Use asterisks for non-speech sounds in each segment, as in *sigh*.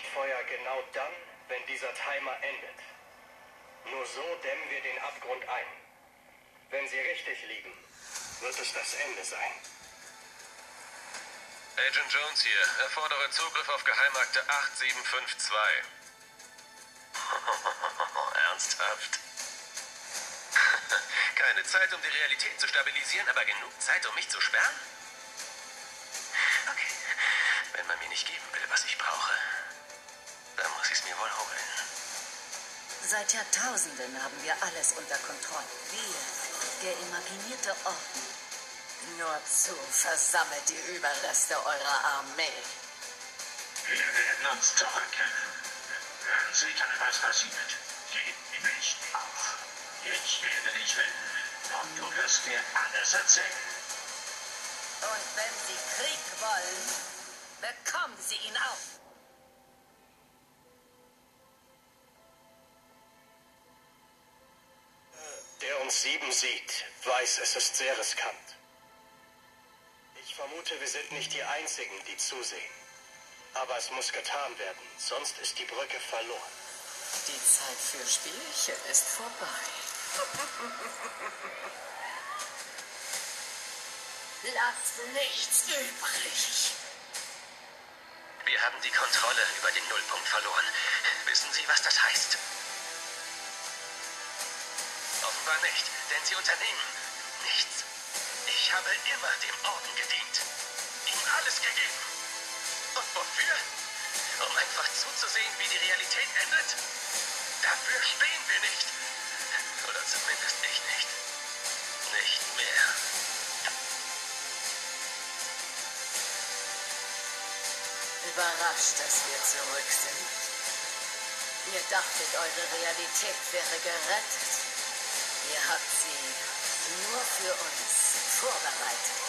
Leuchtfeuer genau dann, wenn dieser Timer endet. Nur so dämmen wir den Abgrund ein. Wenn sie richtig liegen, wird es das Ende sein. Agent Jones hier. Erfordere Zugriff auf Geheimakte 8752. *laughs* Ernsthaft? *laughs* Keine Zeit, um die Realität zu stabilisieren, aber genug Zeit, um mich zu sperren? Wohl holen. Seit Jahrtausenden haben wir alles unter Kontrolle. Wir, der imaginierte Orden. Nur zu versammelt die Überreste eurer Armee. Wir werden uns zurückkehren. Hören Sie dann, was passiert. Gib nicht auf. Ich werde dich finden. Und du wirst mir alles erzählen. Und wenn Sie Krieg wollen, bekommen Sie ihn auch. Sieht, weiß, es ist sehr riskant. Ich vermute, wir sind nicht die Einzigen, die zusehen. Aber es muss getan werden, sonst ist die Brücke verloren. Die Zeit für Spielchen ist vorbei. *laughs* Lasst nichts übrig. Wir haben die Kontrolle über den Nullpunkt verloren. Wissen Sie, was das heißt? Offenbar nicht, denn Sie unternehmen nichts. Ich habe immer dem Orden gedient. Ihm alles gegeben. Und wofür? Um einfach zuzusehen, wie die Realität endet? Dafür stehen wir nicht. Oder zumindest ich nicht. Nicht mehr. Überrascht, dass wir zurück sind. Ihr dachtet, eure Realität wäre gerettet. Ihr habt sie nur für uns vorbereitet.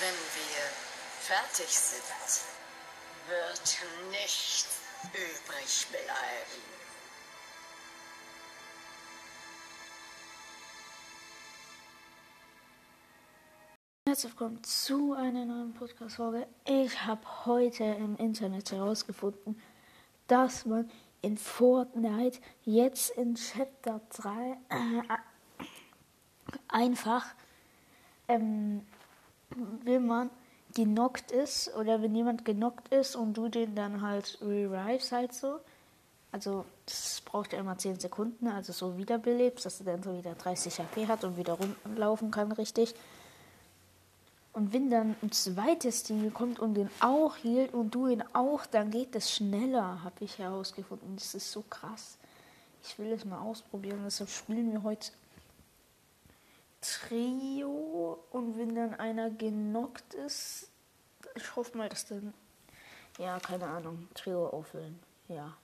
Wenn wir fertig sind, wird nichts übrig bleiben. Herzlich willkommen zu einer neuen Podcast-Folge. Ich habe heute im Internet herausgefunden, dass man in Fortnite jetzt in Chapter 3 äh, einfach, ähm, wenn man genockt ist oder wenn jemand genockt ist und du den dann halt revives halt so, also das braucht ja immer 10 Sekunden, also so wiederbelebst, dass er dann so wieder 30 HP hat und wieder rumlaufen kann richtig. Und wenn dann ein zweites Team kommt und den auch hielt und du ihn auch, dann geht es schneller, habe ich herausgefunden. Das ist so krass. Ich will es mal ausprobieren. Deshalb spielen wir heute Trio. Und wenn dann einer genockt ist, ich hoffe mal, dass dann, ja, keine Ahnung, Trio auffüllen. Ja.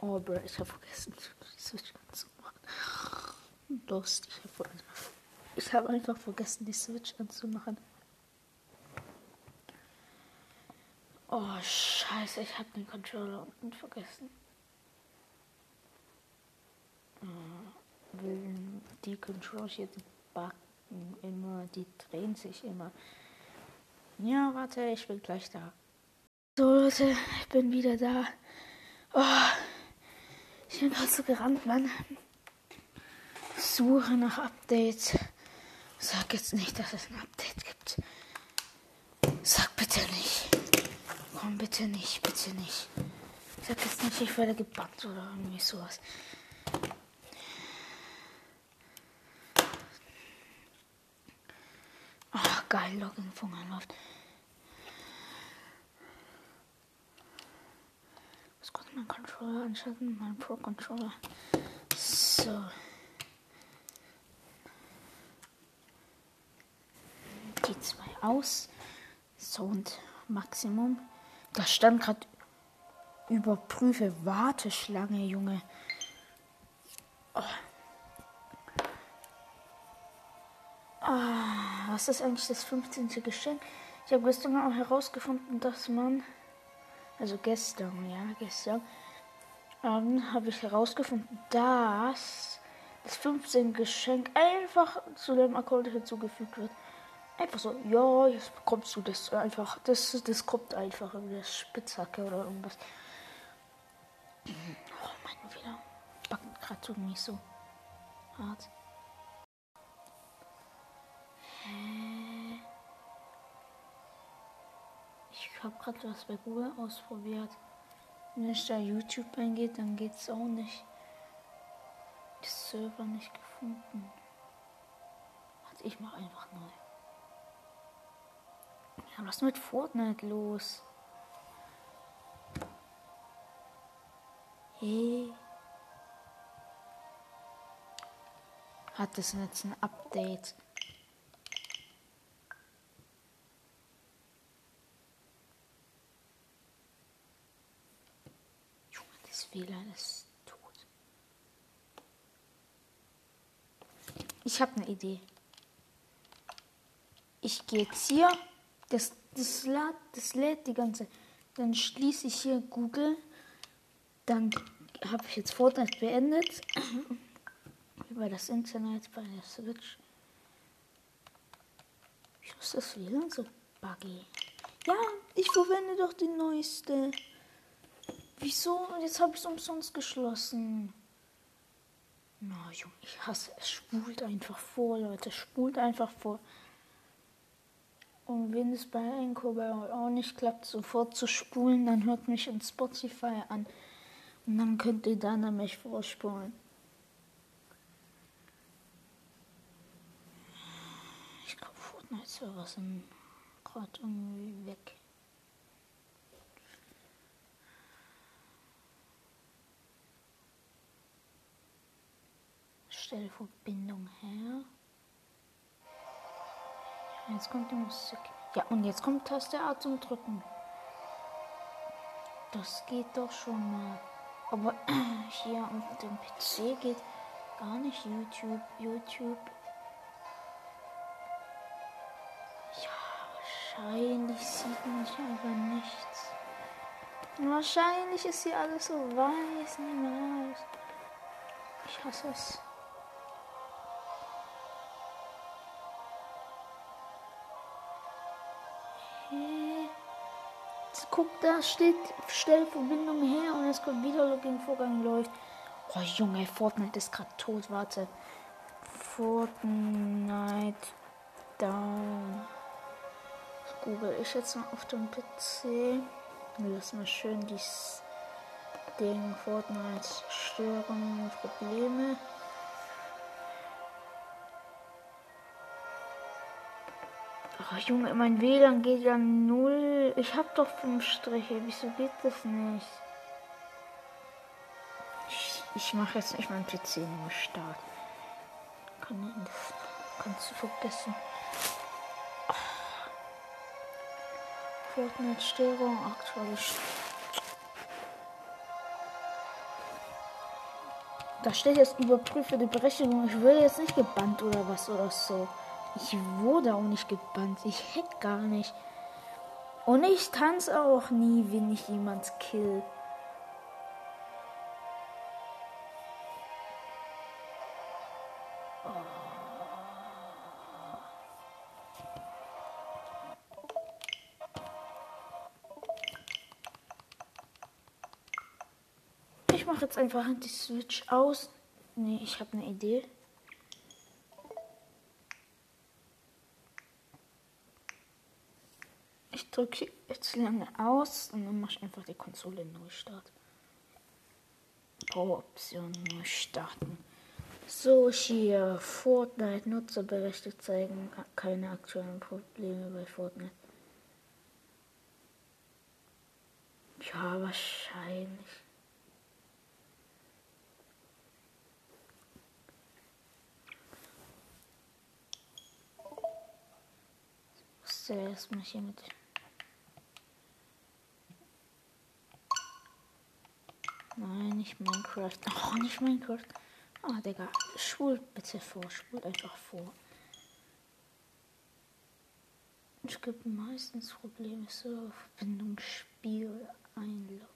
Oh, bro, ich habe vergessen, die Switch anzumachen. Lost, ich habe hab einfach vergessen, die Switch anzumachen. Oh, scheiße, ich habe den Controller unten vergessen. Die Controller hier, backen immer, die drehen sich immer. Ja, warte, ich bin gleich da. So, Leute, ich bin wieder da. Oh, ich bin gerade so gerannt, Mann. Suche nach Updates. Sag jetzt nicht, dass es ein Update gibt. Sag bitte nicht. Komm, bitte nicht, bitte nicht. Sag jetzt nicht, ich werde gebannt oder irgendwie sowas. Ach, geil, Login von läuft. Was kurz meinen Controller anschalten, meinen Pro-Controller. So. Die zwei aus. Sound Maximum. Da stand gerade überprüfe Warteschlange, Junge. Oh. Ah, was ist eigentlich das 15. Geschenk? Ich habe gestern auch herausgefunden, dass man, also gestern, ja, gestern, ähm, habe ich herausgefunden, dass das 15 Geschenk einfach zu dem Account hinzugefügt wird. Einfach so, ja, jetzt bekommst du das einfach. Das, das kommt einfach in der Spitzhacke oder irgendwas. Oh, mein wieder backen gerade so nicht so hart. Hä? Ich habe gerade was bei Google ausprobiert. Wenn ich da YouTube eingeht, dann geht's auch nicht. Die Server nicht gefunden. Warte, ich mache einfach neu. Ja, was ist mit Fortnite los? Hey. Hat das jetzt ein Update? Junge, das WLAN ist tot. Ich habe eine Idee. Ich gehe jetzt hier das, das, lädt, das lädt die ganze. Dann schließe ich hier Google. Dann habe ich jetzt Fortnite beendet. Über das Internet bei der Switch. Wieso ist das WLAN so buggy? Ja, ich verwende doch die neueste. Wieso? Jetzt habe ich es umsonst geschlossen. Na, Junge, ich hasse es. Spult einfach vor, Leute. Spult einfach vor. Und wenn es bei Anchor bei euch auch nicht klappt, sofort zu spulen, dann hört mich in Spotify an. Und dann könnt ihr dann an mich vorspulen. Ich glaube, Fortnite-Server sind gerade irgendwie weg. Stelle Verbindung her. Jetzt kommt die Musik. Ja, und jetzt kommt Taste A zum Drücken. Das geht doch schon mal. Aber *clears throat* hier auf dem PC geht gar nicht YouTube. YouTube. Ja, wahrscheinlich sieht man hier aber nichts. Wahrscheinlich ist hier alles so weiß, niemals. Ich hasse es. Guck, da steht Stellverbindung her und es kommt wieder Login-Vorgang läuft. Oh Junge, Fortnite ist gerade tot, warte. Fortnite down. Das google ich jetzt mal auf dem PC. Lass mal schön dieses Ding Fortnite Störungen, Probleme. Oh, Junge, mein WLAN geht ja null. Ich hab doch fünf Striche. Wieso geht das nicht? Ich, ich mache jetzt nicht meinen PC nur Start. Kann das kannst du vergessen. Fortnite-Störung, aktuelle Da steht jetzt überprüfe die Berechtigung. Ich will jetzt nicht gebannt oder was oder so. Ich wurde auch nicht gebannt. Ich hack gar nicht. Und ich tanze auch nie, wenn ich jemand kill. Ich mache jetzt einfach die Switch aus. Nee, ich habe eine Idee. Drücke jetzt lange aus und dann mache ich einfach die Konsole Neustart. Power-Option neu starten. So, hier Fortnite Nutzerberichte zeigen keine aktuellen Probleme bei Fortnite. Ja, wahrscheinlich. Ich muss erstmal hier mit Nein, nicht Minecraft. *laughs* Oh, nicht Minecraft. Ah, oh, Digga. Schwul bitte vor. Schwul einfach vor. Es gibt meistens Probleme so Verbindung Spiel einloggen.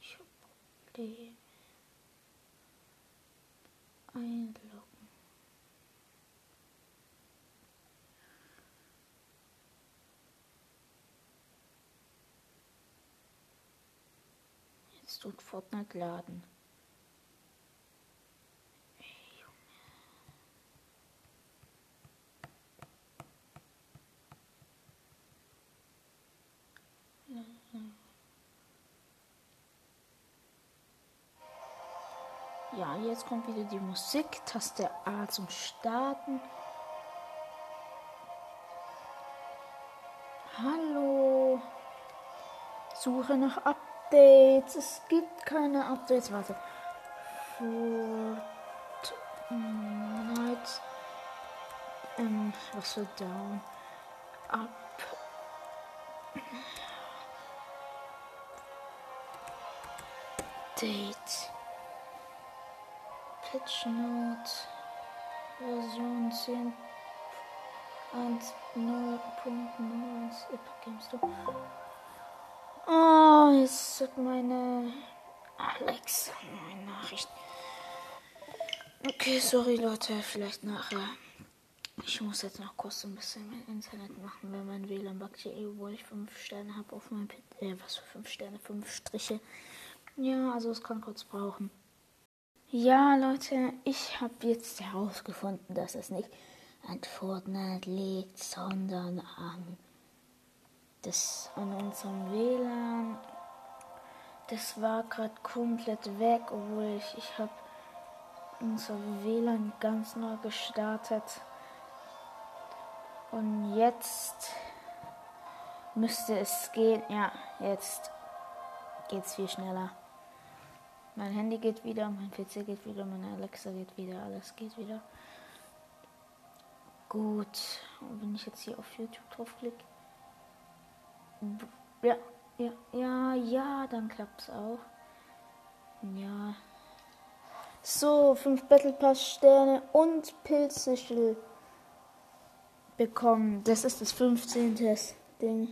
Ich habe Probleme einloggen. Jetzt tut Fortnite laden. Ja, jetzt kommt wieder die Musik. Taste A zum Starten. Hallo. Suche nach Updates. Es gibt keine Updates. Warte. Fortnite. Ähm, was für down? Up. Date. Patch Note Version 10 1.0.0 Epic Games Store. Oh, jetzt hat meine Alexa meine Nachricht. Okay, sorry Leute, vielleicht nachher. Ich muss jetzt noch kurz ein bisschen mein Internet machen, weil mein WLAN backt hier obwohl ich 5 Sterne habe auf meinem Pit. Äh, was für 5 Sterne? 5 Striche. Ja, also es kann kurz brauchen. Ja, Leute, ich habe jetzt herausgefunden, dass es nicht an Fortnite liegt, sondern an, das, an unserem WLAN. Das war gerade komplett weg, obwohl ich, ich habe unser WLAN ganz neu gestartet. Und jetzt müsste es gehen. Ja, jetzt geht's viel schneller. Mein Handy geht wieder, mein PC geht wieder, meine Alexa geht wieder, alles geht wieder. Gut, und wenn ich jetzt hier auf YouTube draufklicke. Ja, ja, ja, ja, dann klappt es auch. Ja. So, fünf Battle Pass Sterne und Pilzsichel bekommen. Das ist das 15. Ding.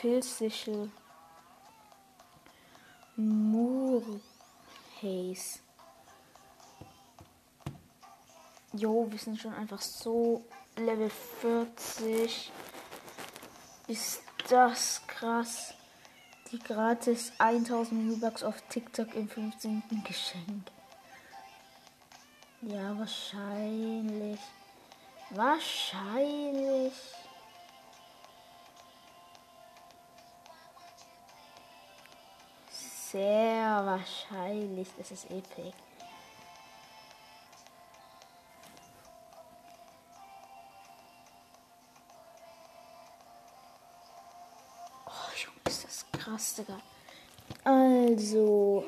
Pilzsichel. Murhaze. Jo, wir sind schon einfach so Level 40. Ist das krass. Die gratis 1000 U-Bucks auf TikTok im 15. Geschenk. Ja, wahrscheinlich. Wahrscheinlich. sehr wahrscheinlich. Das ist epic. Krass, Digga. Also.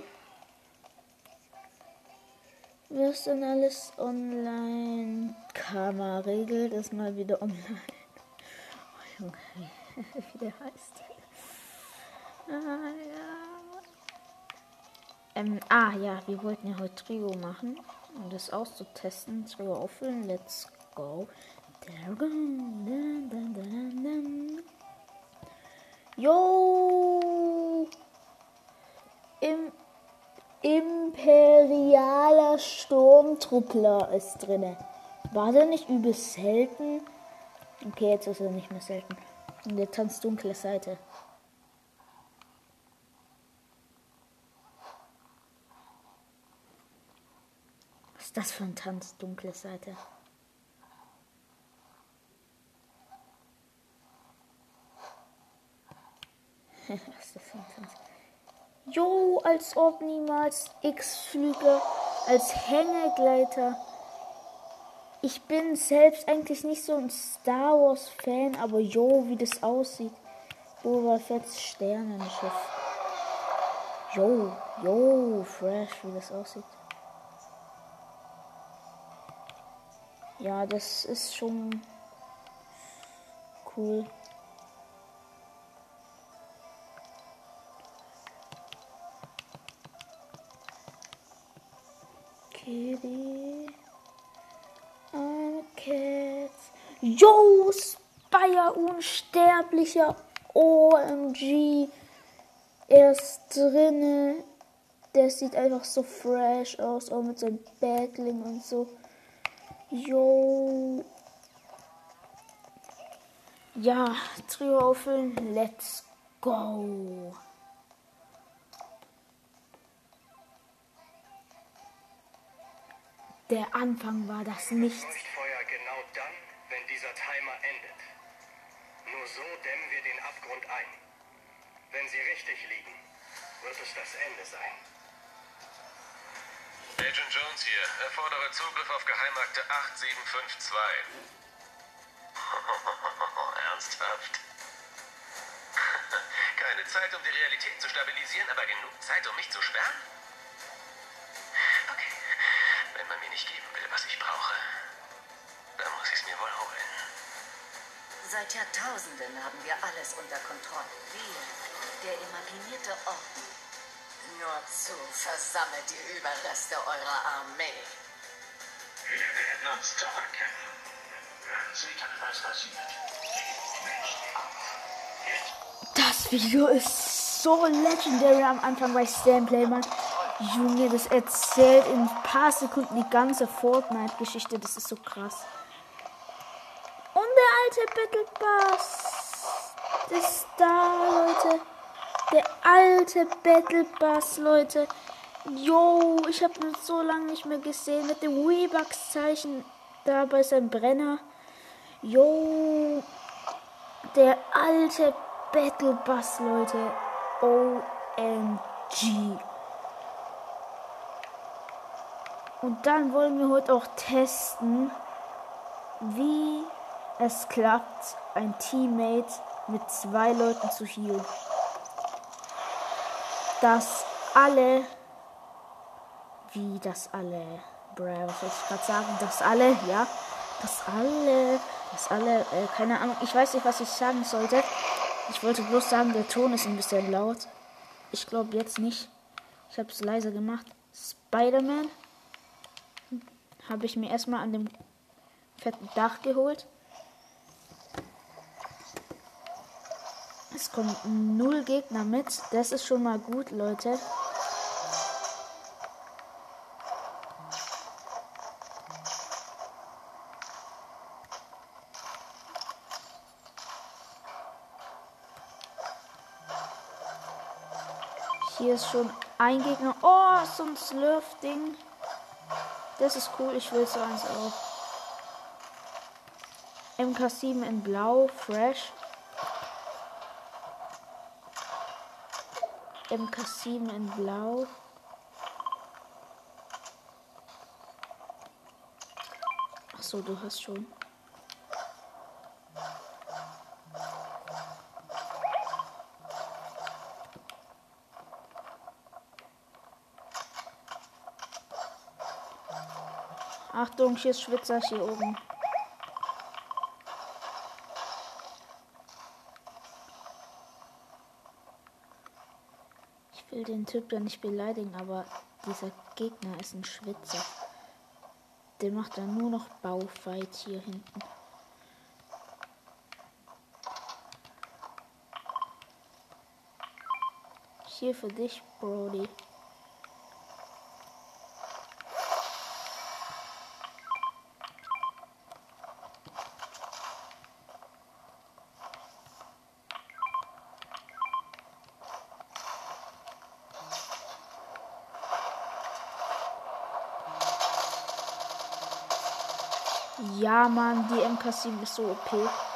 Was denn alles online? Kammerregel ist mal wieder online. *laughs* Oh, Junge, *laughs* wie der heißt. Ah, ja. Ähm, ah ja, wir wollten ja heute Trio machen, um das auszutesten. Trio auffüllen, let's go. Yo! Im Imperialer Sturmtruppler ist drinne. War der nicht übelst selten? Okay, jetzt ist er nicht mehr selten. Und der tanzt dunkle Seite. das für ein Tanz, dunkle Seite? Was ist das für ein Tanz? *laughs* Jo, als ob niemals X-Flüge als Hängegleiter. Ich bin selbst eigentlich nicht so ein Star Wars Fan, aber jo, wie das aussieht. Boba Fett Sternenschiff. Jo, jo, fresh, wie das aussieht. Ja, das ist schon cool. I'm a cat. Yo, Spire, unsterblicher OMG. Er ist drinne. Der sieht einfach so fresh aus, auch mit seinem Backling und so. Yo. Ja, Trio auffüllen. Let's go. Der Anfang war das Nichts. Leuchtfeuer genau dann, wenn dieser Timer endet. Nur so dämmen wir den Abgrund ein. Wenn sie richtig liegen, wird es das Ende sein. Agent Jones hier. Erfordere Zugriff auf Geheimakte 8752. *laughs* Ernsthaft? *laughs* Keine Zeit, um die Realität zu stabilisieren, aber genug Zeit, um mich zu sperren? Okay. Wenn man mir nicht geben will, was ich brauche, dann muss ich es mir wohl holen. Seit Jahrtausenden haben wir alles unter Kontrolle. Wir, der imaginierte Orden. Nur zu, versammelt die Überreste eurer Armee. Wir werden uns zurückkämpfen. Wenn Sie dann was passiert, Das Video ist so legendary am Anfang bei Stanplay, Mann. Junge, das erzählt in ein paar Sekunden die ganze Fortnite-Geschichte. Das ist so krass. Alte Battle Pass. Ist da, Leute. Der alte Battle Pass, Leute. Yo, ich habe ihn so lange nicht mehr gesehen. Mit dem Weebucks-Zeichen da bei seinem Brenner. Yo, der alte Battle Bus, Leute. OMG. Und dann wollen wir heute auch testen, wie es klappt, ein Teammate mit zwei Leuten zu healen. Dass alle, wie das alle, bruh, was soll ich gerade sagen, dass alle, ja, dass alle, dass alle, äh, keine Ahnung, ich weiß nicht, was ich sagen sollte. Ich wollte bloß sagen, der Ton ist ein bisschen laut. Ich glaube jetzt nicht. Ich habe es leiser gemacht. Spider-Man habe ich mir erstmal an dem fetten Dach geholt. Es kommen null Gegner mit. Das ist schon mal gut, Leute. Hier ist schon ein Gegner. Oh, so ein Slurf-Ding. Das ist cool. Ich will so eins auch. MK7 in Blau, fresh. MK7 in Blau. Ach so, du hast schon. Achtung, hier ist Schwitzer hier oben. Will den Typ da nicht beleidigen, aber dieser Gegner ist ein Schwitzer. Der macht dann nur noch Baufight hier hinten. Hier für dich, Brody. Mann, die MK7 ist so OP.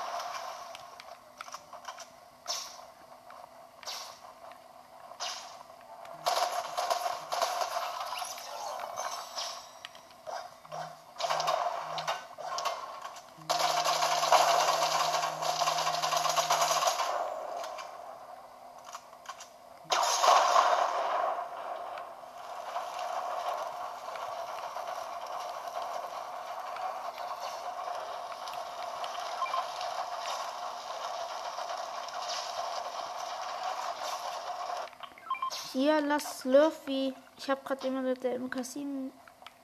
Hier, lass Slurfy. Ich habe gerade mit der MK7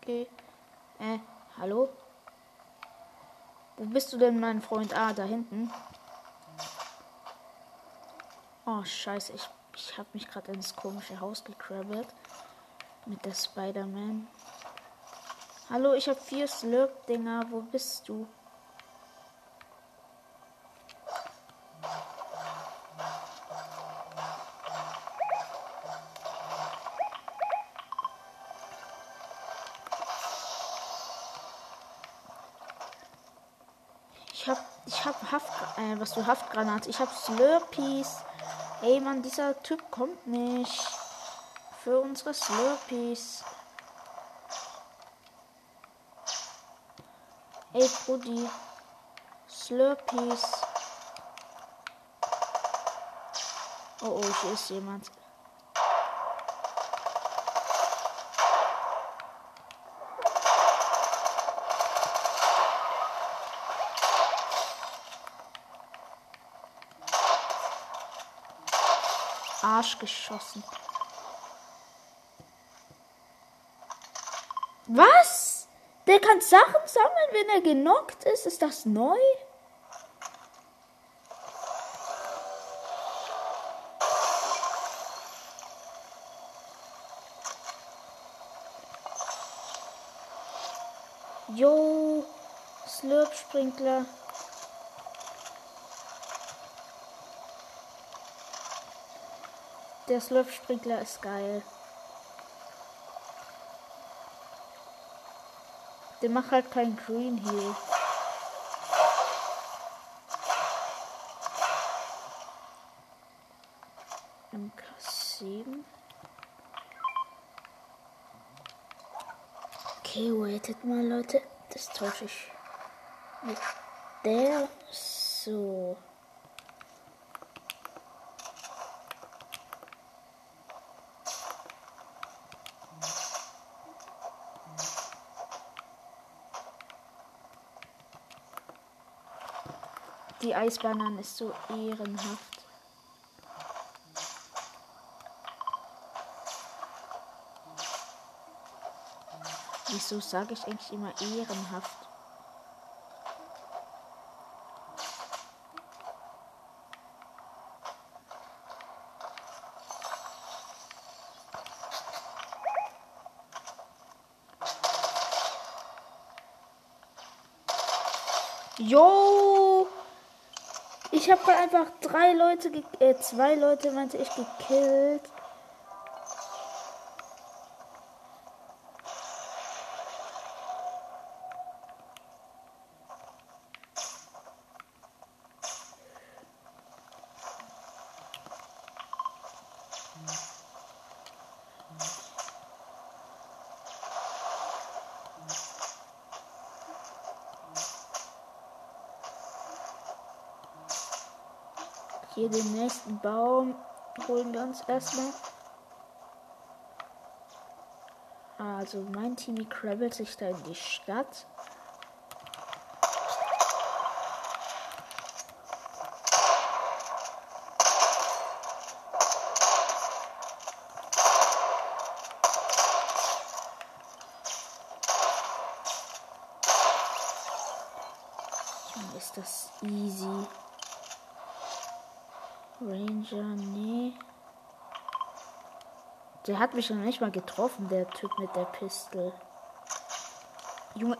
ge... Äh, hallo? Wo bist du denn, mein Freund? Ah, da hinten. Oh, scheiße. Ich, ich habe mich gerade ins komische Haus gekrabbelt. Mit der Spider-Man. Hallo, ich habe vier Slurp-Dinger. Wo bist du? Was du Haftgranat. Ich hab Slurpees. Ey, Mann, dieser Typ kommt nicht. Für unsere Slurpees. Ey, Brudi. Slurpees. Oh, oh, hier ist jemand. Arsch geschossen. Was? Der kann Sachen sammeln, wenn er genockt ist? Ist das neu? Jo, Slurp-Sprinkler. Der Slurp-Sprinkler ist geil. Der macht halt kein Green Heal. MK7. Okay, waitet mal, Leute. Das tausche ich mit der. So. Die Eisbahn ist so ehrenhaft. Wieso sage ich eigentlich immer ehrenhaft? Jo! Ich habe gerade einfach drei Leute, äh, zwei Leute meinte ich gekillt. Hier den nächsten Baum holen wir uns erstmal. Also mein Team krabbelt sich da in die Stadt. Dann ist das easy. Ranger, nee. Der hat mich noch nicht mal getroffen, der Typ mit der Pistole. Junge,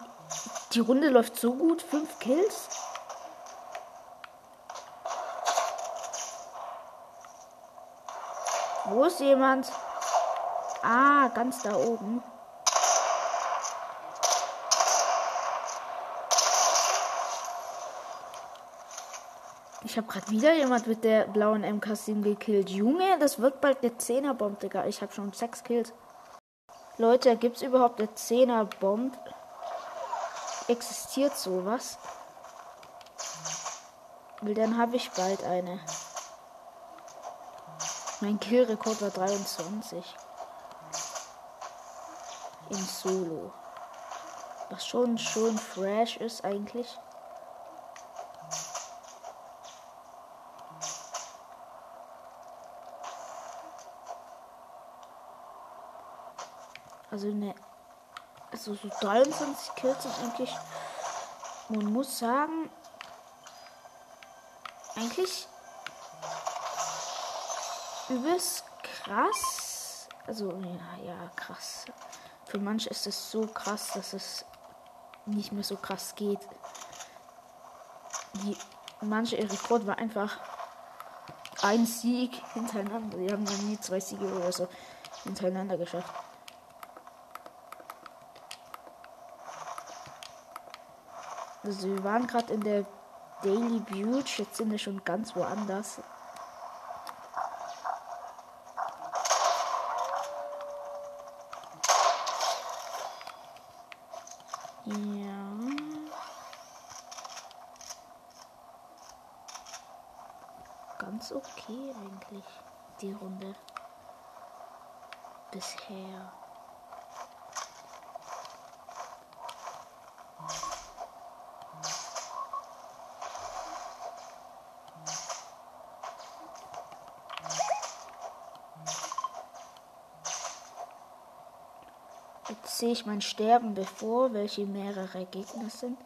die Runde läuft so gut. Fünf Kills. Wo ist jemand? Ah, ganz da oben. Ich habe gerade wieder jemand mit der blauen MK7 gekillt. Junge, das wird bald eine 10er Bomb, Digga. Ich habe schon 6 Kills. Leute, gibt es überhaupt eine 10er Bomb? Existiert sowas? Weil dann habe ich bald eine. Mein Killrekord war 23. In Solo. Was schon schon fresh ist eigentlich. Also ne. Also so 23 Kills sind eigentlich. Man muss sagen. Eigentlich. übelst krass. Also, ja, ja, krass. Für manche ist es so krass, dass es nicht mehr so krass geht. Die, manche Rekord war einfach ein Sieg hintereinander. Die haben dann nie zwei Siege oder so hintereinander geschafft. Also wir waren gerade in der Daily Beauty, jetzt sind wir schon ganz woanders. Ja. Ganz okay eigentlich, die Runde. Bisher. Jetzt sehe ich mein Sterben bevor, welche mehrere Gegner sind.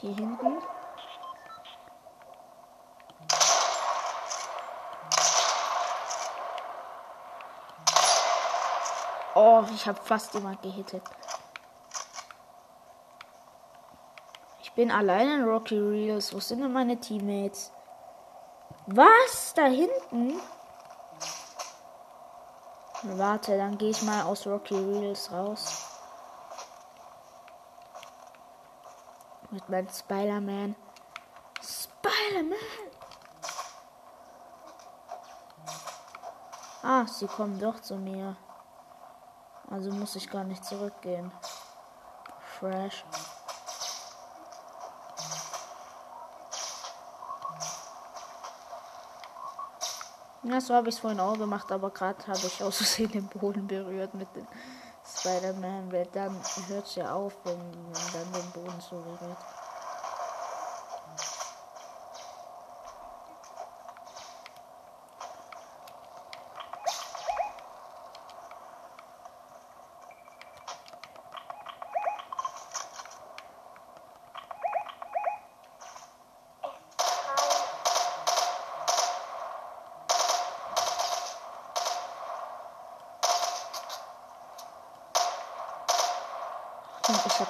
Hier hinten. Oh, ich habe fast jemand gehittet. Ich bin allein in Rocky Reels. Wo sind denn meine Teammates? Was? Da hinten? Warte, dann gehe ich mal aus Rocky Reels raus. Mit meinem Spider-Man. Spider-Man! Ah, sie kommen doch zu mir. Also muss ich gar nicht zurückgehen. Fresh. Ja, so habe ich es vorhin auch gemacht, aber gerade habe ich aus *laughs* Versehen den Boden berührt mit dem Spider-Man, weil dann hört es ja auf, wenn man dann den Boden so berührt.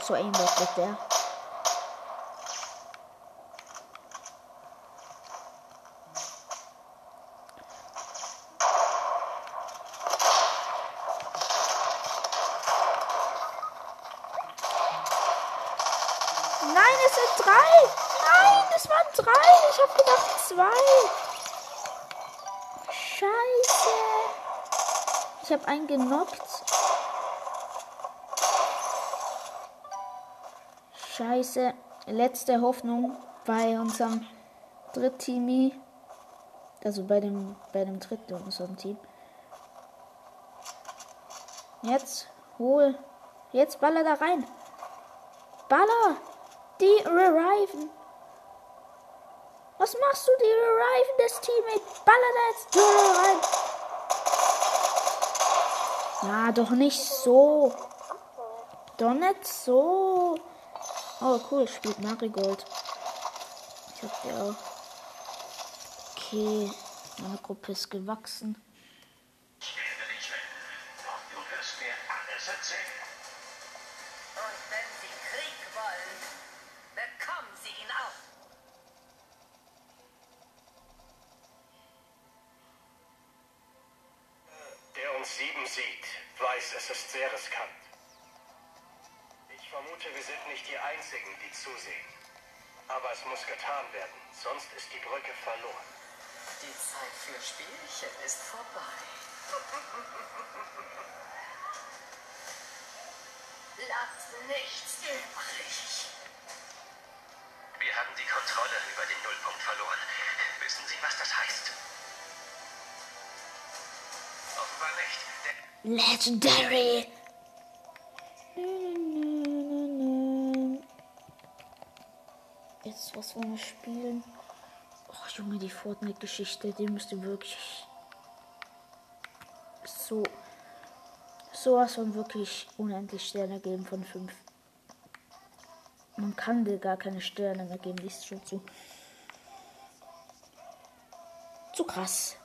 So Aimbot mit der. Nein, es sind drei. Scheiße. Letzte Hoffnung bei unserem Drittteamie. Also bei dem, bei dem dritten unserem Team. Jetzt hol. Jetzt baller da rein. Baller! Die reviven. Was machst du? Die reviven das Teammate. Baller da jetzt rein. Ja, doch nicht so. Doch nicht so. Oh, cool, spielt Marigold. Ich hab die auch. Okay, meine Gruppe ist gewachsen. Ist die Brücke verloren. Die Zeit für Spielchen ist vorbei. Lasst nichts übrig. Wir haben die Kontrolle über den Nullpunkt verloren. Wissen Sie, was das heißt? Offenbar nicht. Legendary. Jetzt, was wollen wir spielen? Junge, die Fortnite-Geschichte, die müsste wirklich so sowas von wirklich unendlich Sterne geben von 5. Man kann dir gar keine Sterne mehr geben, die ist schon zu. Zu krass.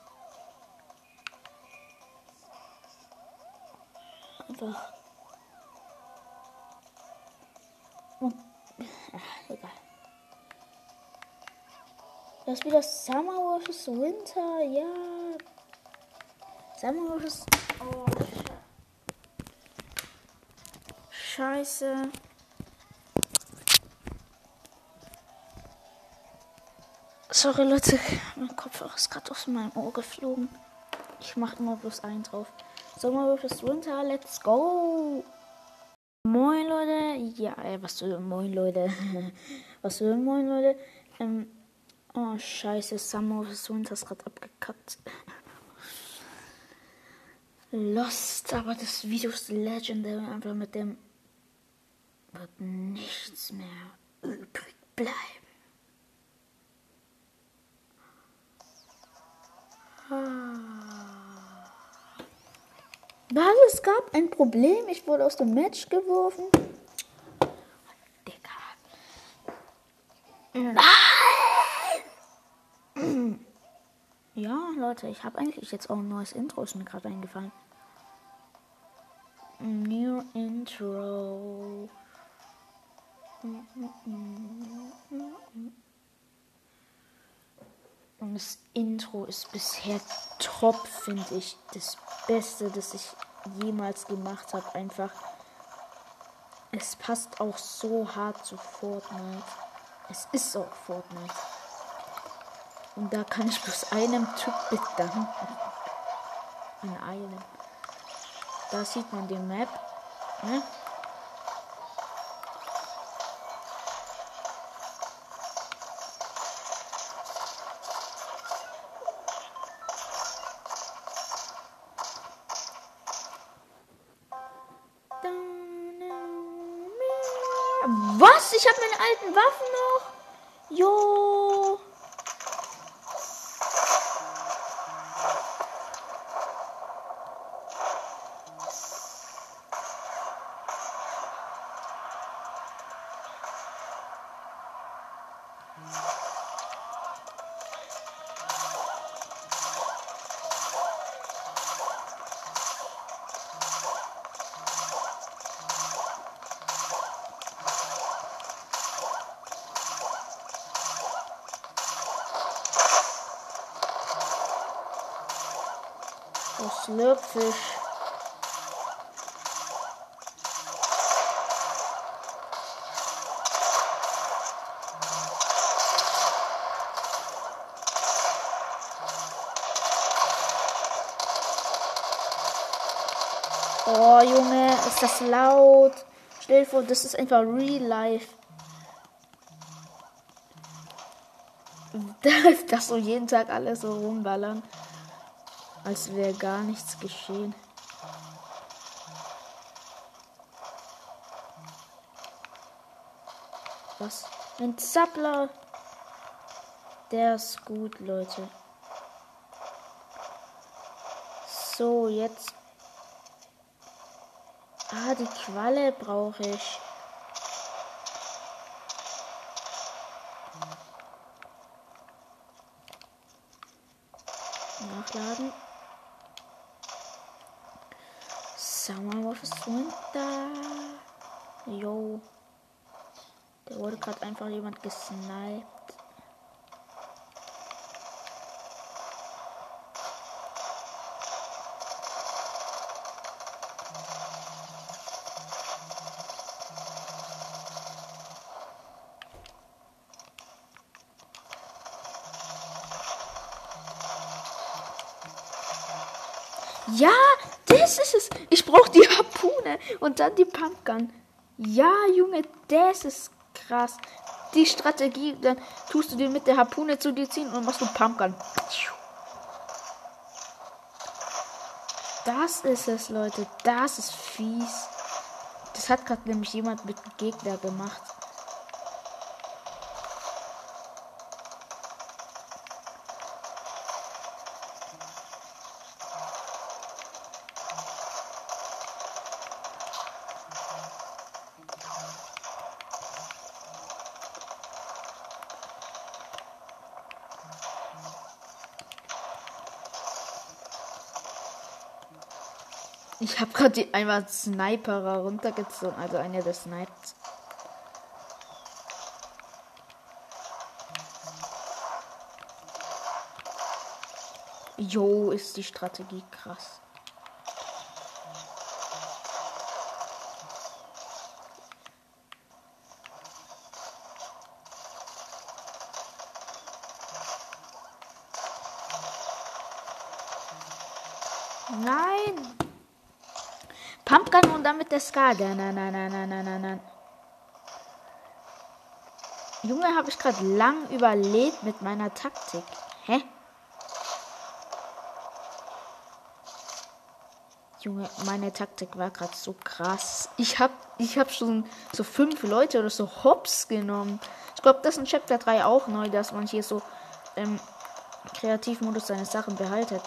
Einfach. Das ist wieder Summer vs. Winter, ja. Summer vs. Oh, Scheiße. Sorry Leute, mein Kopfhörer ist gerade aus meinem Ohr geflogen. Ich mache immer bloß einen drauf. Sommer vs. Winter, let's go! Moin Leute, ja, was für moin Leute, *laughs* was für moin Leute. Ähm, oh scheiße, Summer vs. Winter ist gerade abgekackt. Lost, aber das Video ist legendary, einfach mit dem wird nichts mehr übrig bleiben. Was? Es gab ein Problem. Ich wurde aus dem Match geworfen. Digga. Nein! Ja, Leute, ich habe eigentlich jetzt auch ein neues Intro. Ist mir gerade eingefallen. New Intro. Und das Intro ist bisher top, finde ich. Das Beste, das ich jemals gemacht habe. Einfach. Es passt auch so hart zu Fortnite. Es ist auch Fortnite. Und da kann ich bloß einem Typ bedanken. An einem. Da sieht man die Map. Ne? Was? Ich habe meine alten Waffen noch? Jo. Oh, Slurpfisch. Oh, Junge, ist das laut. Stell dir vor, das ist einfach real life. *laughs* Darf das so jeden Tag alles so rumballern? Als wäre gar nichts geschehen. Was? Ein Zappler. Der ist gut, Leute. So, jetzt. Ah, die Qualle brauche ich. Nachladen. Summer was Winter. Jo. Der wurde gerade einfach jemand gesniped. Ja, das ist es. Ich brauche die Harpune und dann die Pumpgun. Ja, Junge, das ist krass. Die Strategie, dann tust du dir mit der Harpune zu dir ziehen und machst du Pumpgun. Das ist es, Leute. Das ist fies. Das hat gerade nämlich jemand mit Gegner gemacht. Habe gerade einmal Sniper runtergezogen, also einer der Snipes. Jo, ist die Strategie krass. Skala. Nein, nein, nein, nein, nein, nein, nein. Junge, habe ich gerade lang überlebt mit meiner Taktik. Hä? Junge, meine Taktik war gerade so krass. Ich hab, ich hab schon so fünf Leute oder so hops genommen. Ich glaube, das ist in Chapter 3 auch neu, dass man hier so im Kreativmodus seine Sachen behaltet.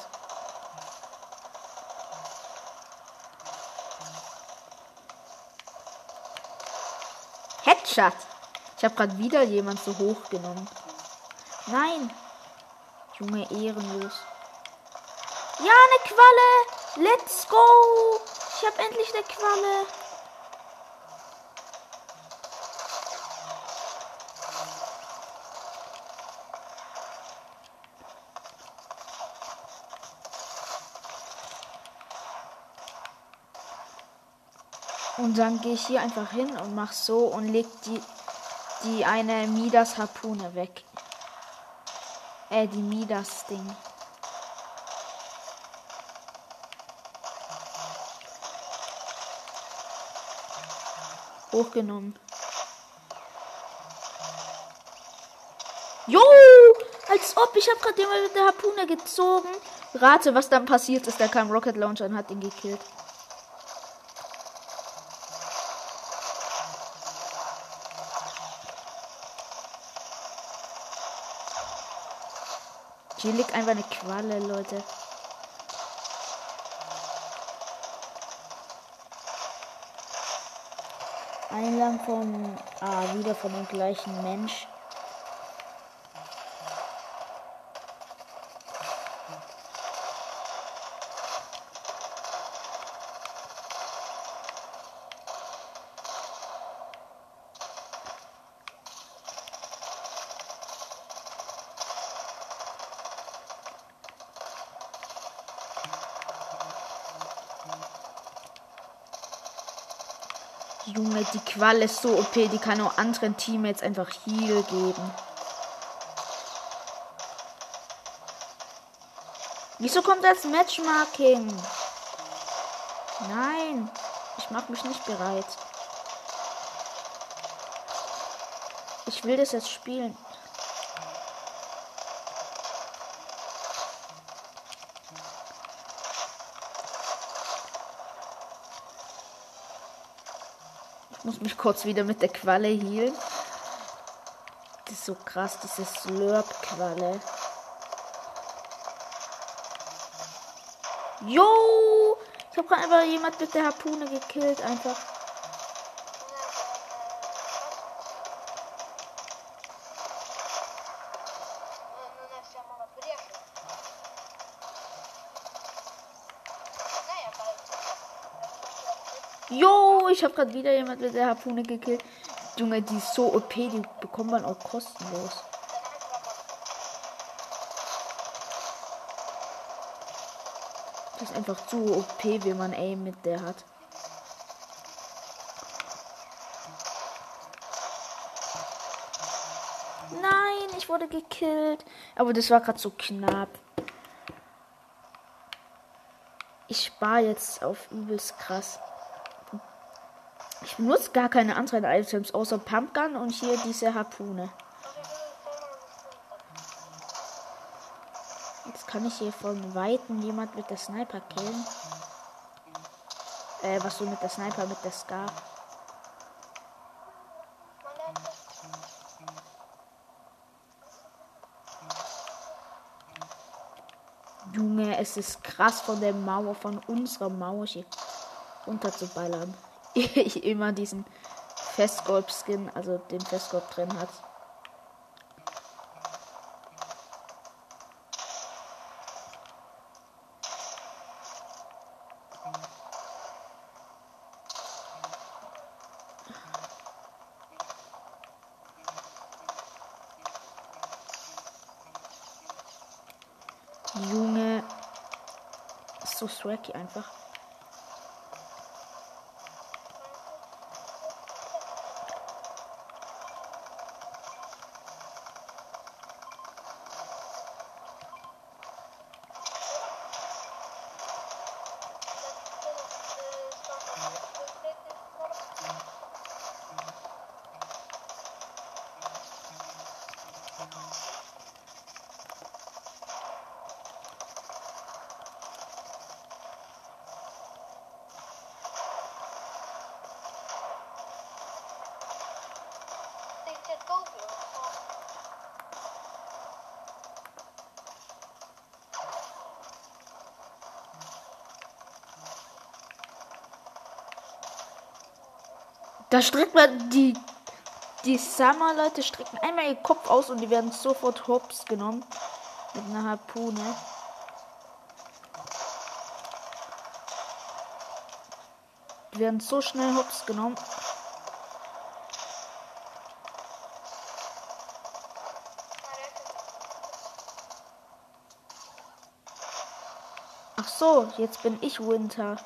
Headshot. Ich habe gerade wieder jemand so hoch genommen. Nein. Junge, ehrenlos. Ja, eine Qualle. Let's go! Ich habe endlich eine Qualle. Und dann gehe ich hier einfach hin und mach so und leg die, die eine Midas Harpune weg. Äh, die Midas Ding. hochgenommen. Jo! Als ob, ich habe gerade jemand mit der Harpune gezogen. Rate, was dann passiert ist. Da kam Rocket Launcher und hat ihn gekillt. Hier liegt einfach eine Qualle, Leute. Einlang vom. Ah, wieder von dem gleichen Mensch. Junge, die Qual ist so OP, die kann auch anderen Teammates einfach Heal geben. Wieso kommt das Matchmarking? Nein, ich mach mich nicht bereit. Ich will das jetzt spielen. Muss mich kurz wieder mit der Qualle healen. Das ist so krass, diese Slurp-Qualle. Jo! Ich habe gerade einfach jemand mit der Harpune gekillt, einfach. Jo, ich habe gerade wieder jemand mit der Harpune gekillt. Junge, die ist so OP, die bekommt man auch kostenlos. Das ist einfach zu OP, wie man Aim mit der hat. Nein, ich wurde gekillt. Aber das war gerade so knapp. Ich spare jetzt auf übelst krass. Ich benutze gar keine anderen Items außer Pumpgun und hier diese Harpune. Jetzt kann ich hier von Weitem jemand mit der Sniper killen. Äh, was so mit der Sniper, mit der Scar. Junge, es ist krass von der Mauer, von unserer Mauer hier runterzuballern ich immer diesen Festgolb-Skin, also den Festgolb drin hat. Junge, so swaggy einfach. Da streckt man die. Die Summer-Leute strecken einmal ihr Kopf aus und die werden sofort hops genommen. Mit einer Harpune. Die werden so schnell hops genommen. Ach so, jetzt bin ich Winter.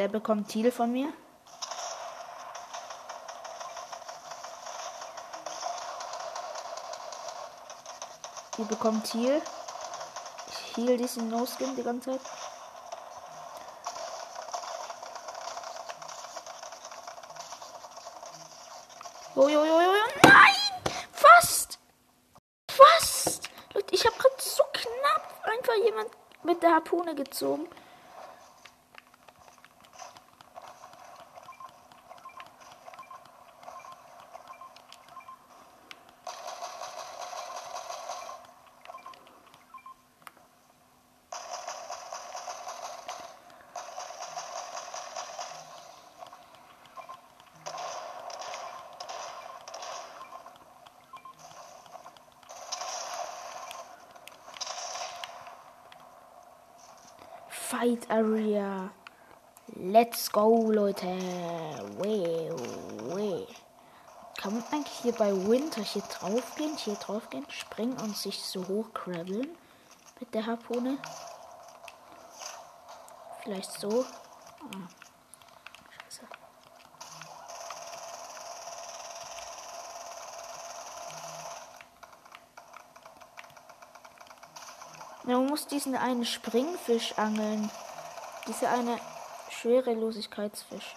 Der bekommt Thiel von mir. Die bekommt Thiel. Ich heal diesen No-Skin die ganze Zeit. Jo, jo, jo, jo. Nein! Fast! Fast! Leute, ich habe gerade so knapp einfach jemand mit der Harpune gezogen. Fight Area. Let's go, Leute. Wee, wee. Kann man eigentlich hier bei Winter hier draufgehen, hier draufgehen, springen und sich so hochkrabbeln mit der Harpune? Vielleicht so. Ah. Man muss diesen einen Springfisch angeln. Diese eine Schwerelosigkeitsfisch.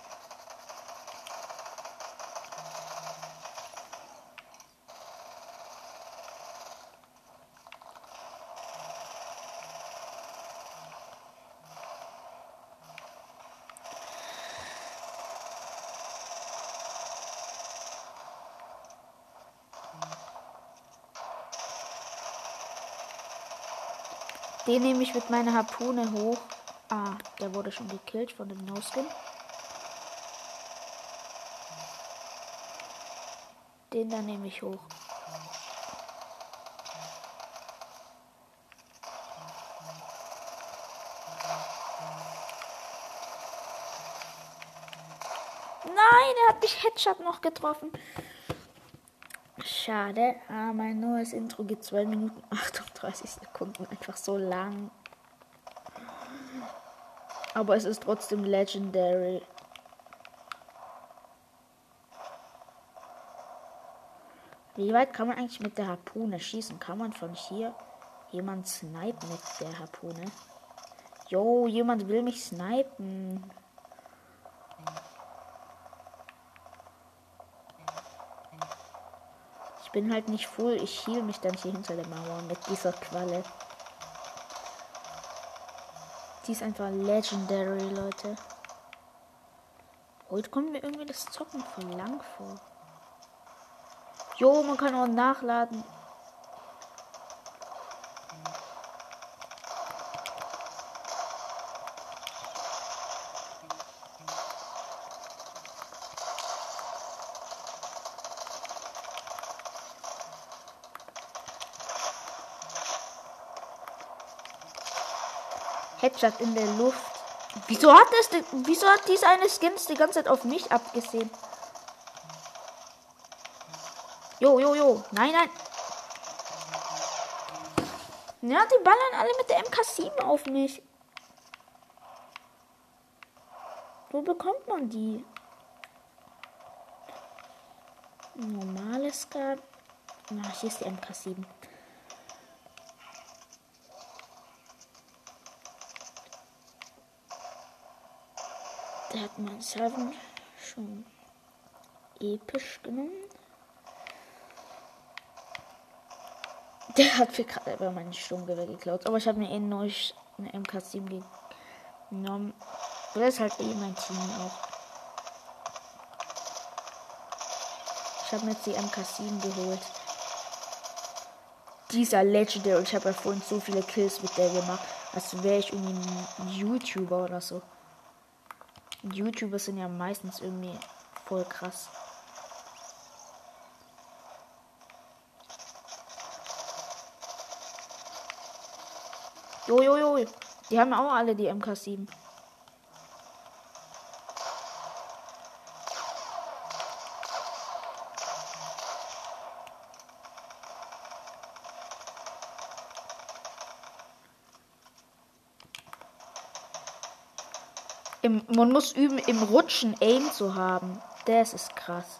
Den nehme ich mit meiner Harpune hoch. Ah, der wurde schon gekillt von dem No-Skin. Den da nehme ich hoch. Nein, er hat mich Headshot noch getroffen. Schade, aber mein neues Intro geht 2 Minuten 38 Sekunden. Einfach so lang. Aber es ist trotzdem legendary. Wie weit kann man eigentlich mit der Harpune schießen? Kann man von hier jemand snipen mit der Harpune? Jo, jemand will mich snipen. Bin halt nicht full. Ich heal mich dann hier hinter der Mauer mit dieser Qualle. Die ist einfach legendary, Leute. Heute kommt mir irgendwie das Zocken voll lang vor. Jo, man kann auch nachladen. Headshot in der Luft. Wieso hat das, wieso hat diese eine Skins die ganze Zeit auf mich abgesehen? Jo, jo, jo. Nein, nein. Ja, die ballern alle mit der MK7 auf mich. Wo bekommt man die? Normales Skat. Na, hier ist die MK7. Der hat mein Seven schon episch genommen. Der hat mir gerade einfach meine Sturmgewehr geklaut. Aber ich habe mir eh neu eine MK7 genommen. Das ist halt eh mein Team auch. Ich habe mir jetzt die MK7 geholt. Dieser Legendary. Ich habe ja vorhin so viele Kills mit der gemacht. Als wäre ich irgendwie ein YouTuber oder so. YouTuber sind ja meistens irgendwie voll krass. Jojojo. Die haben auch alle die MK7. Im, man muss üben, im Rutschen Aim zu haben. Das ist krass.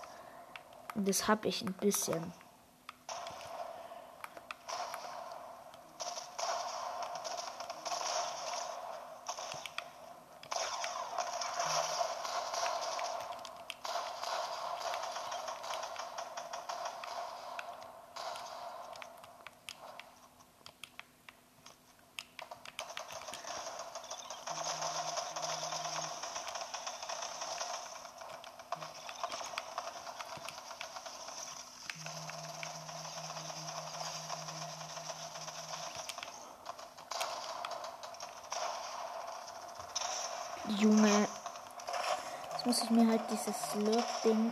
Und das habe ich ein bisschen. Junge. Jetzt halt dieses Slurp-Ding,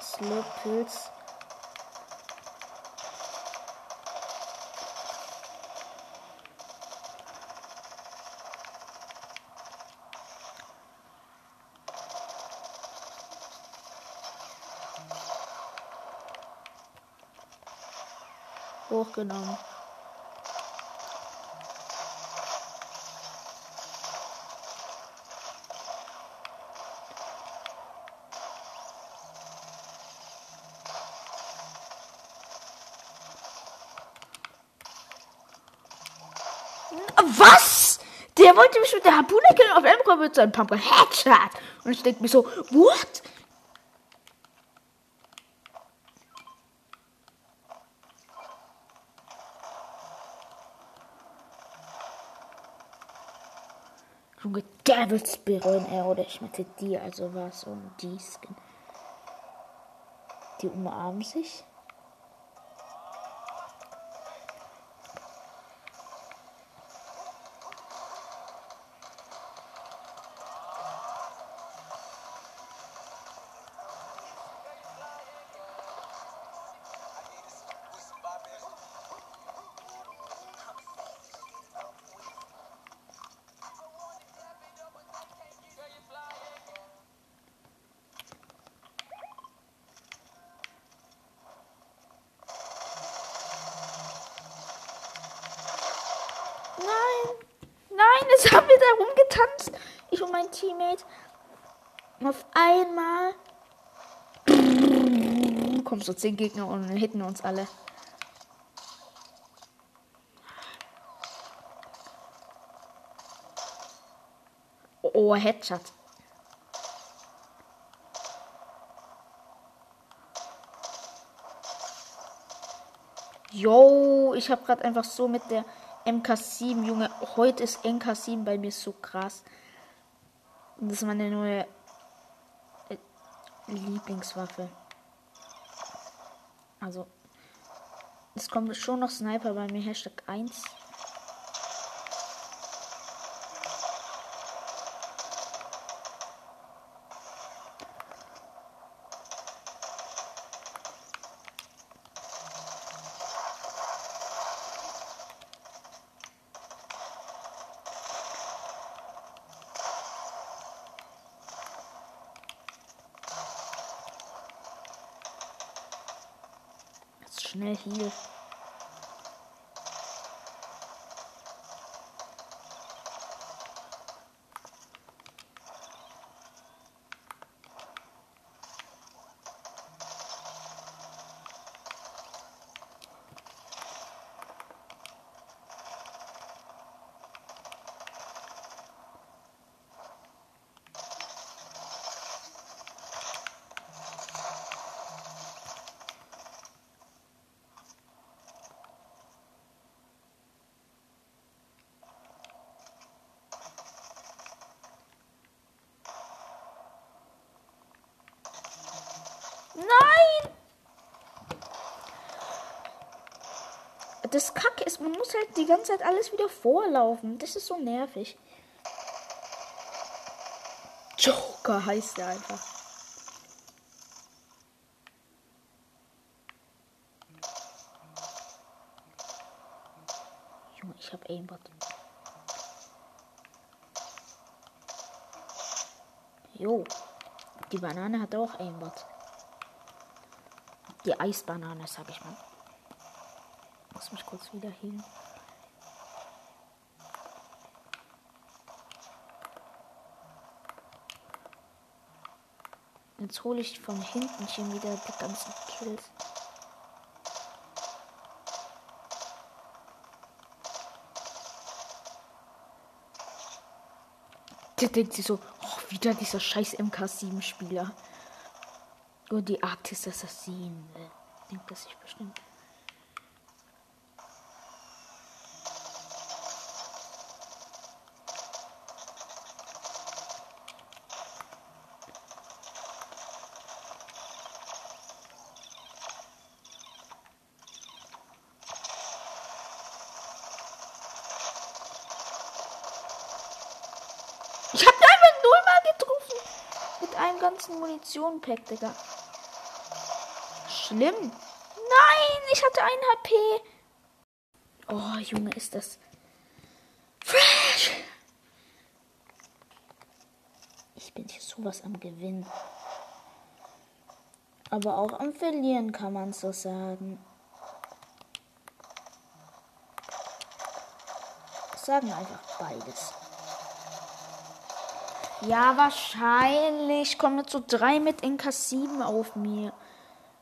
Slurp-Pilz. hochgenommen. Was? Der wollte mich mit der Harpune killen. Auf einmal kommt mit seinem Pumpkin Headshot. Und ich denke mir so, what? Junge, Devils bereuen er oder ich meinte die, also was und die Skin. Die umarmen sich. Kommen so zehn Gegner und hitten uns alle. Oh, Headshot. Yo, ich habe gerade einfach so mit der MK7, Junge. Heute ist MK7 bei mir so krass. Das ist meine neue äh, Lieblingswaffe. Also, es kommt schon noch Sniper bei mir. Hashtag 1. schnell hier. Nein! Man muss halt die ganze Zeit alles wieder vorlaufen. Das ist so nervig. Joker heißt der einfach. Junge, ich hab Aimbot. Jo. Die Banane hat auch Aimbot. Die Eisbanane, sag ich mal. Muss mich kurz wieder hin. Jetzt hole ich von hinten schon wieder die ganzen Kills. Da denkt sie so, oh, wieder dieser scheiß MK7-Spieler. Und die Arktis Assassin. Denkt das sich bestimmt. Ich hab einfach nullmal getroffen. Mit einem ganzen Munition-Pack, Digga. Schlimm. Nein, ich hatte ein HP. Oh, Junge, ist das fresh. Ich bin hier sowas am Gewinnen. Aber auch am Verlieren kann man so sagen. Sagen einfach beides. Ja, wahrscheinlich kommen jetzt so drei mit Inka 7 auf mir.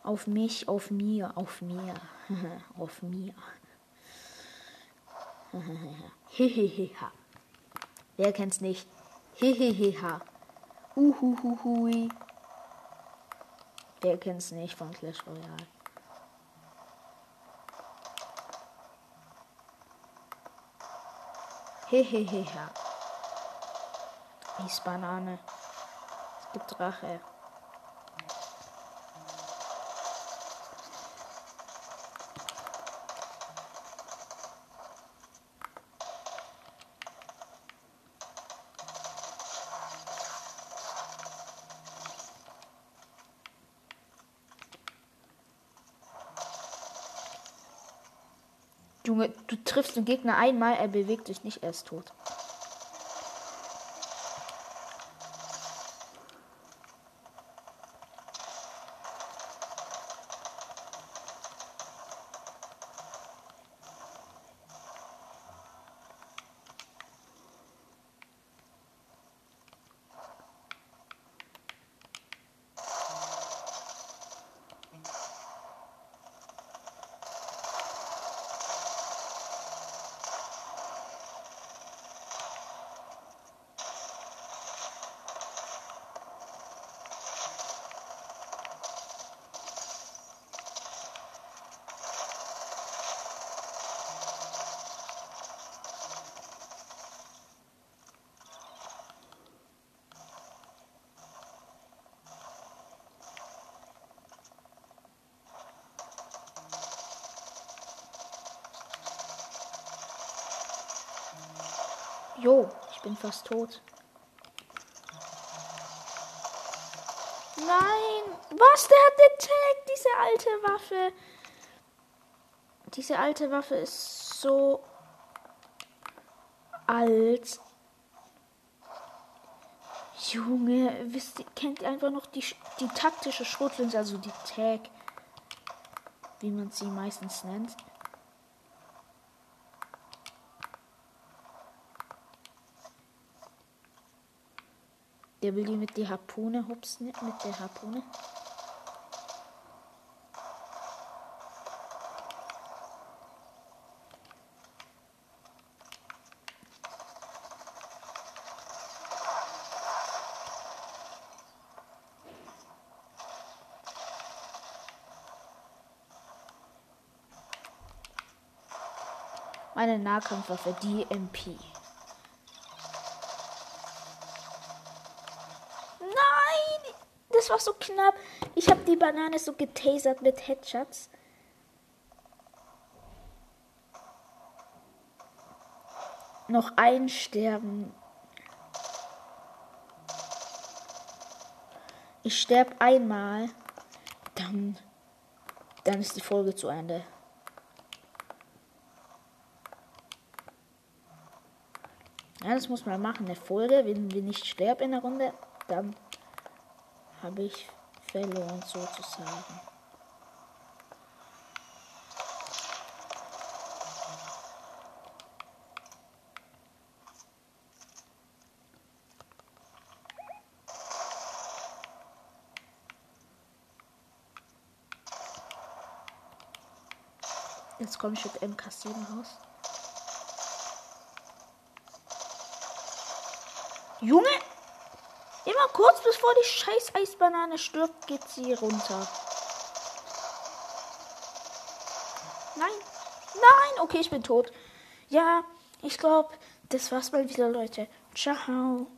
Auf mich, auf mir, auf mir. *laughs* auf mir. *laughs* Heheheha. Wer kennt's nicht? Heheheha. Uhuhuhui. Wer kennt's nicht von Clash Royale? Heheheha. Eisbanane. Es gibt Drache. Junge, du triffst den Gegner einmal, er bewegt sich nicht, er ist tot. Jo, ich bin fast tot. Nein, was? Der hat den Tag, diese alte Waffe. Diese alte Waffe ist so alt. Junge, wisst ihr, kennt ihr einfach noch die, die taktische Schrotflinte, also die Tag. wie man sie meistens nennt. Der will die mit der Harpune hupsen, mit der Harpune. Meine Nahkampfwaffe, die MP. Das war so knapp. Ich habe die Banane so getasert mit Headshots. Noch ein Sterben. Ich sterbe einmal. Dann, dann ist die Folge zu Ende. Ja, das muss man machen. Eine Folge, wenn wir nicht sterben in der Runde, dann habe ich verloren sozusagen. Jetzt komme ich mit MK7 raus. Junge! Kurz bevor die scheiß Eisbanane stirbt, geht sie runter. Nein. Nein, okay, ich bin tot. Ja, ich glaube, das war's mal wieder, Leute. Ciao.